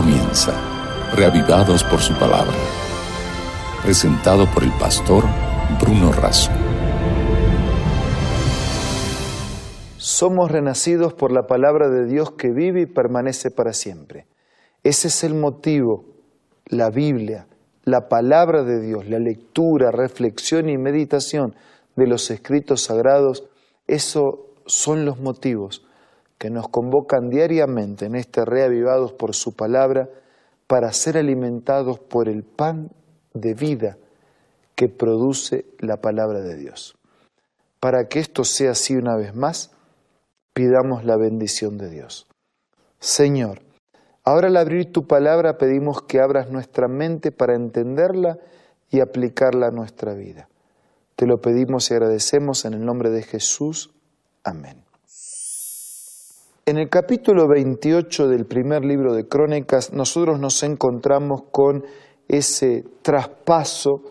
comienza, reavivados por su palabra. Presentado por el pastor Bruno Razo. Somos renacidos por la palabra de Dios que vive y permanece para siempre. Ese es el motivo, la Biblia, la palabra de Dios, la lectura, reflexión y meditación de los escritos sagrados, eso son los motivos que nos convocan diariamente en este reavivados por su palabra para ser alimentados por el pan de vida que produce la palabra de Dios. Para que esto sea así una vez más, pidamos la bendición de Dios. Señor, ahora al abrir tu palabra pedimos que abras nuestra mente para entenderla y aplicarla a nuestra vida. Te lo pedimos y agradecemos en el nombre de Jesús. Amén. En el capítulo 28 del primer libro de Crónicas, nosotros nos encontramos con ese traspaso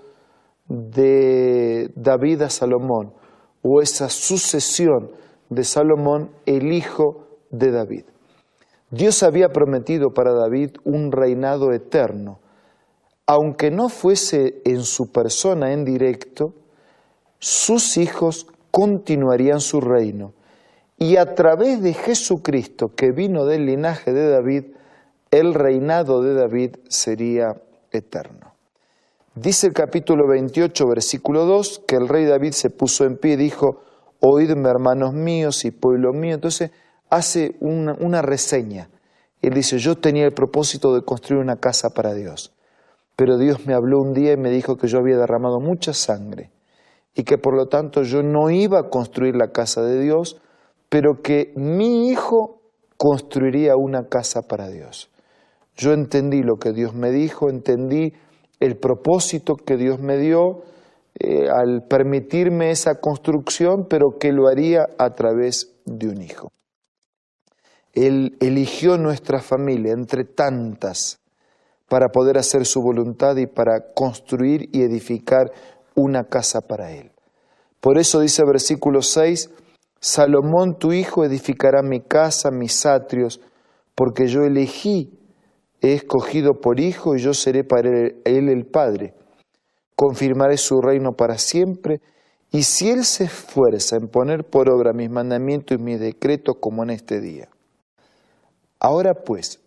de David a Salomón, o esa sucesión de Salomón, el hijo de David. Dios había prometido para David un reinado eterno, aunque no fuese en su persona en directo, sus hijos continuarían su reino y a través de Jesucristo, que vino del linaje de David, el reinado de David sería eterno. Dice el capítulo 28, versículo 2, que el rey David se puso en pie y dijo, oídme hermanos míos y pueblo mío. Entonces hace una, una reseña. Él dice, yo tenía el propósito de construir una casa para Dios, pero Dios me habló un día y me dijo que yo había derramado mucha sangre y que por lo tanto yo no iba a construir la casa de Dios, pero que mi hijo construiría una casa para Dios. Yo entendí lo que Dios me dijo, entendí el propósito que Dios me dio eh, al permitirme esa construcción, pero que lo haría a través de un hijo. Él eligió nuestra familia entre tantas para poder hacer su voluntad y para construir y edificar una casa para Él. Por eso dice versículo 6, Salomón tu hijo edificará mi casa, mis atrios, porque yo elegí, he escogido por hijo y yo seré para él el padre. Confirmaré su reino para siempre, y si él se esfuerza en poner por obra mis mandamientos y mis decretos como en este día. Ahora pues,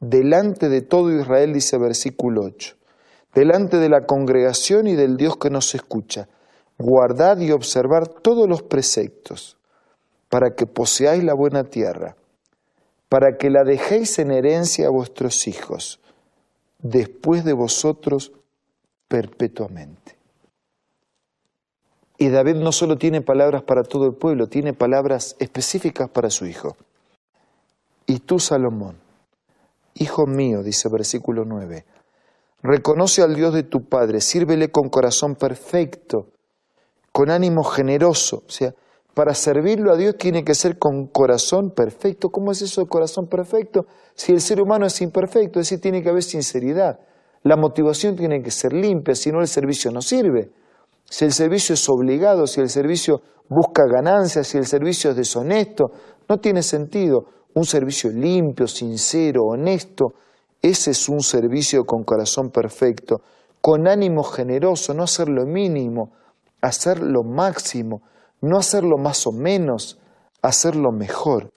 delante de todo Israel, dice versículo 8, delante de la congregación y del Dios que nos escucha, guardad y observar todos los preceptos, para que poseáis la buena tierra, para que la dejéis en herencia a vuestros hijos, después de vosotros perpetuamente. Y David no solo tiene palabras para todo el pueblo, tiene palabras específicas para su hijo. Y tú, Salomón, hijo mío, dice versículo 9, reconoce al Dios de tu Padre, sírvele con corazón perfecto con ánimo generoso. O sea, para servirlo a Dios tiene que ser con corazón perfecto. ¿Cómo es eso de corazón perfecto? Si el ser humano es imperfecto, es decir, tiene que haber sinceridad. La motivación tiene que ser limpia, si no el servicio no sirve. Si el servicio es obligado, si el servicio busca ganancias, si el servicio es deshonesto, no tiene sentido. Un servicio limpio, sincero, honesto, ese es un servicio con corazón perfecto, con ánimo generoso, no hacer lo mínimo, hacer lo máximo, no hacerlo más o menos, hacerlo mejor,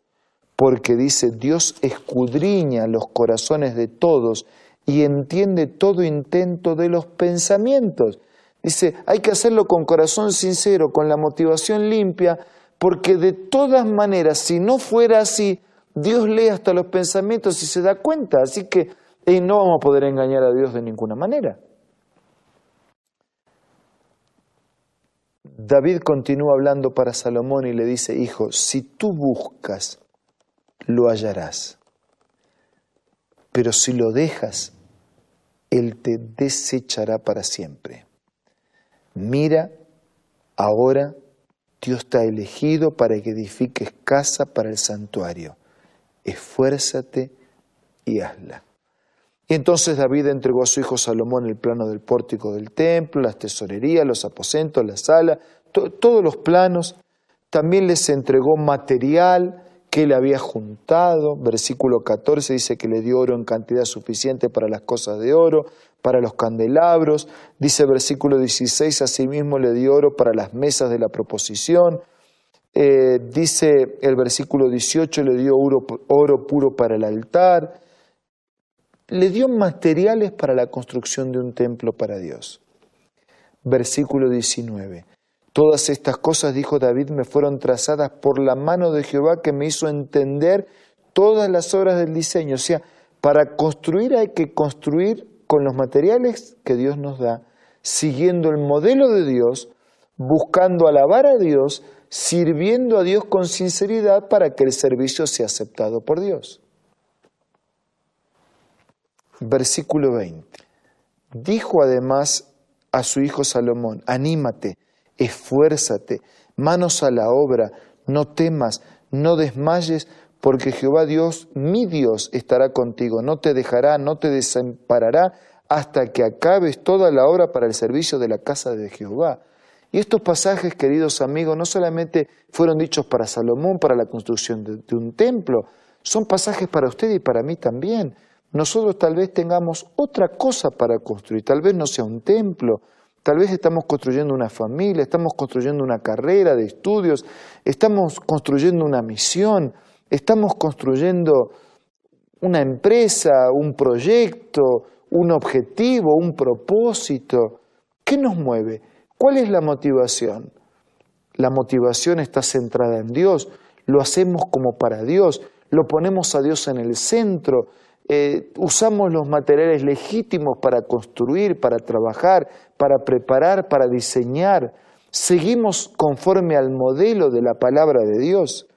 porque dice Dios escudriña los corazones de todos y entiende todo intento de los pensamientos. Dice, hay que hacerlo con corazón sincero, con la motivación limpia, porque de todas maneras, si no fuera así, Dios lee hasta los pensamientos y se da cuenta, así que no vamos a poder engañar a Dios de ninguna manera. David continúa hablando para Salomón y le dice, hijo, si tú buscas, lo hallarás. Pero si lo dejas, Él te desechará para siempre. Mira, ahora Dios te ha elegido para que edifiques casa para el santuario. Esfuérzate y hazla. Y entonces David entregó a su hijo Salomón el plano del pórtico del templo, las tesorerías, los aposentos, la sala, todos los planos. También les entregó material que él había juntado. Versículo 14 dice que le dio oro en cantidad suficiente para las cosas de oro, para los candelabros. Dice versículo 16, asimismo le dio oro para las mesas de la proposición. Eh, dice el versículo 18, le dio oro, oro puro para el altar. Le dio materiales para la construcción de un templo para Dios. Versículo 19. Todas estas cosas, dijo David, me fueron trazadas por la mano de Jehová que me hizo entender todas las obras del diseño. O sea, para construir hay que construir con los materiales que Dios nos da, siguiendo el modelo de Dios, buscando alabar a Dios, sirviendo a Dios con sinceridad para que el servicio sea aceptado por Dios. Versículo 20. Dijo además a su hijo Salomón, anímate, esfuérzate, manos a la obra, no temas, no desmayes, porque Jehová Dios, mi Dios, estará contigo, no te dejará, no te desamparará, hasta que acabes toda la obra para el servicio de la casa de Jehová. Y estos pasajes, queridos amigos, no solamente fueron dichos para Salomón, para la construcción de, de un templo, son pasajes para usted y para mí también. Nosotros tal vez tengamos otra cosa para construir, tal vez no sea un templo, Tal vez estamos construyendo una familia, estamos construyendo una carrera de estudios, estamos construyendo una misión, estamos construyendo una empresa, un proyecto, un objetivo, un propósito. ¿Qué nos mueve? ¿Cuál es la motivación? La motivación está centrada en Dios, lo hacemos como para Dios, lo ponemos a Dios en el centro, eh, usamos los materiales legítimos para construir, para trabajar, para preparar, para diseñar. Seguimos conforme al modelo de la palabra de Dios.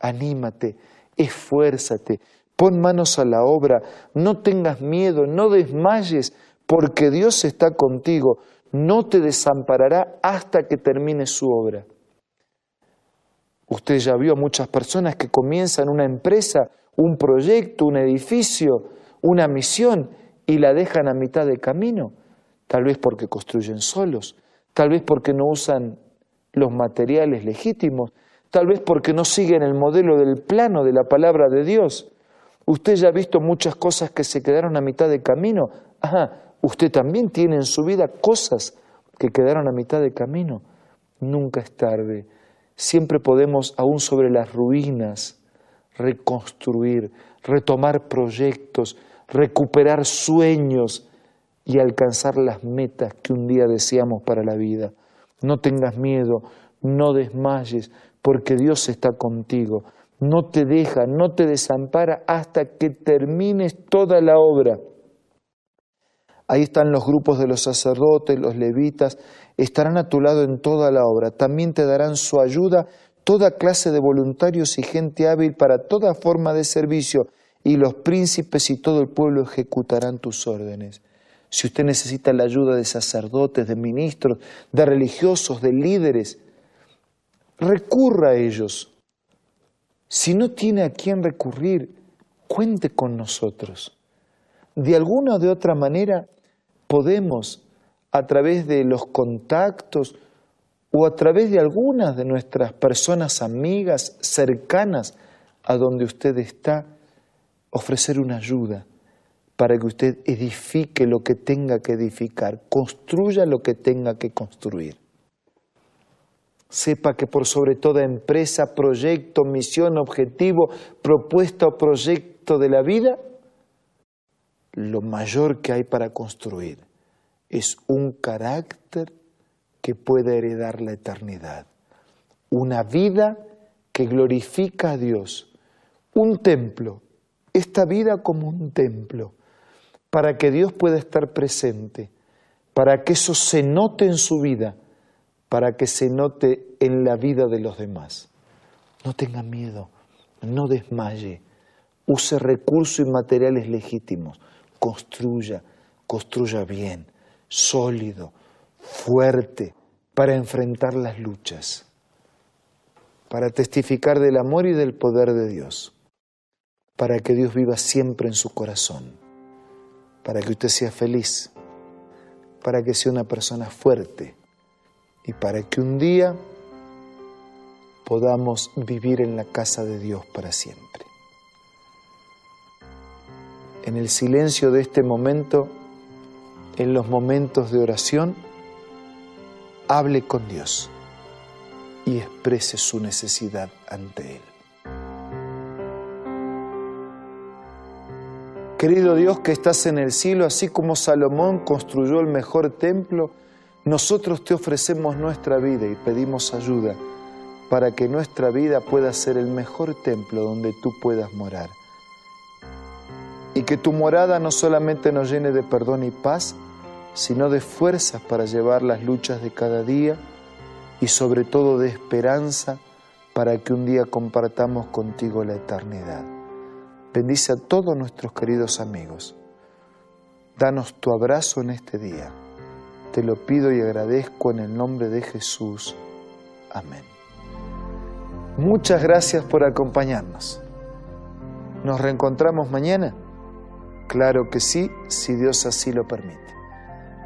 Anímate, esfuérzate, pon manos a la obra, no tengas miedo, no desmayes, porque Dios está contigo, no te desamparará hasta que termine su obra. Usted ya vio a muchas personas que comienzan una empresa un proyecto, un edificio, una misión y la dejan a mitad de camino, tal vez porque construyen solos, tal vez porque no usan los materiales legítimos, tal vez porque no siguen el modelo del plano de la palabra de Dios. Usted ya ha visto muchas cosas que se quedaron a mitad de camino. Ajá, usted también tiene en su vida cosas que quedaron a mitad de camino. Nunca es tarde. Siempre podemos, aún sobre las ruinas, reconstruir, retomar proyectos, recuperar sueños y alcanzar las metas que un día deseamos para la vida. No tengas miedo, no desmayes, porque Dios está contigo. No te deja, no te desampara hasta que termines toda la obra. Ahí están los grupos de los sacerdotes, los levitas, estarán a tu lado en toda la obra. También te darán su ayuda toda clase de voluntarios y gente hábil para toda forma de servicio, y los príncipes y todo el pueblo ejecutarán tus órdenes. Si usted necesita la ayuda de sacerdotes, de ministros, de religiosos, de líderes, recurra a ellos. Si no tiene a quién recurrir, cuente con nosotros. De alguna o de otra manera podemos, a través de los contactos, o a través de algunas de nuestras personas amigas cercanas a donde usted está, ofrecer una ayuda para que usted edifique lo que tenga que edificar, construya lo que tenga que construir. Sepa que por sobre toda empresa, proyecto, misión, objetivo, propuesta o proyecto de la vida, lo mayor que hay para construir es un carácter que pueda heredar la eternidad. Una vida que glorifica a Dios. Un templo, esta vida como un templo, para que Dios pueda estar presente, para que eso se note en su vida, para que se note en la vida de los demás. No tenga miedo, no desmaye, use recursos y materiales legítimos, construya, construya bien, sólido, fuerte para enfrentar las luchas, para testificar del amor y del poder de Dios, para que Dios viva siempre en su corazón, para que usted sea feliz, para que sea una persona fuerte y para que un día podamos vivir en la casa de Dios para siempre. En el silencio de este momento, en los momentos de oración, hable con Dios y exprese su necesidad ante Él. Querido Dios que estás en el cielo, así como Salomón construyó el mejor templo, nosotros te ofrecemos nuestra vida y pedimos ayuda para que nuestra vida pueda ser el mejor templo donde tú puedas morar. Y que tu morada no solamente nos llene de perdón y paz, sino de fuerzas para llevar las luchas de cada día y sobre todo de esperanza para que un día compartamos contigo la eternidad. Bendice a todos nuestros queridos amigos. Danos tu abrazo en este día. Te lo pido y agradezco en el nombre de Jesús. Amén. Muchas gracias por acompañarnos. ¿Nos reencontramos mañana? Claro que sí, si Dios así lo permite,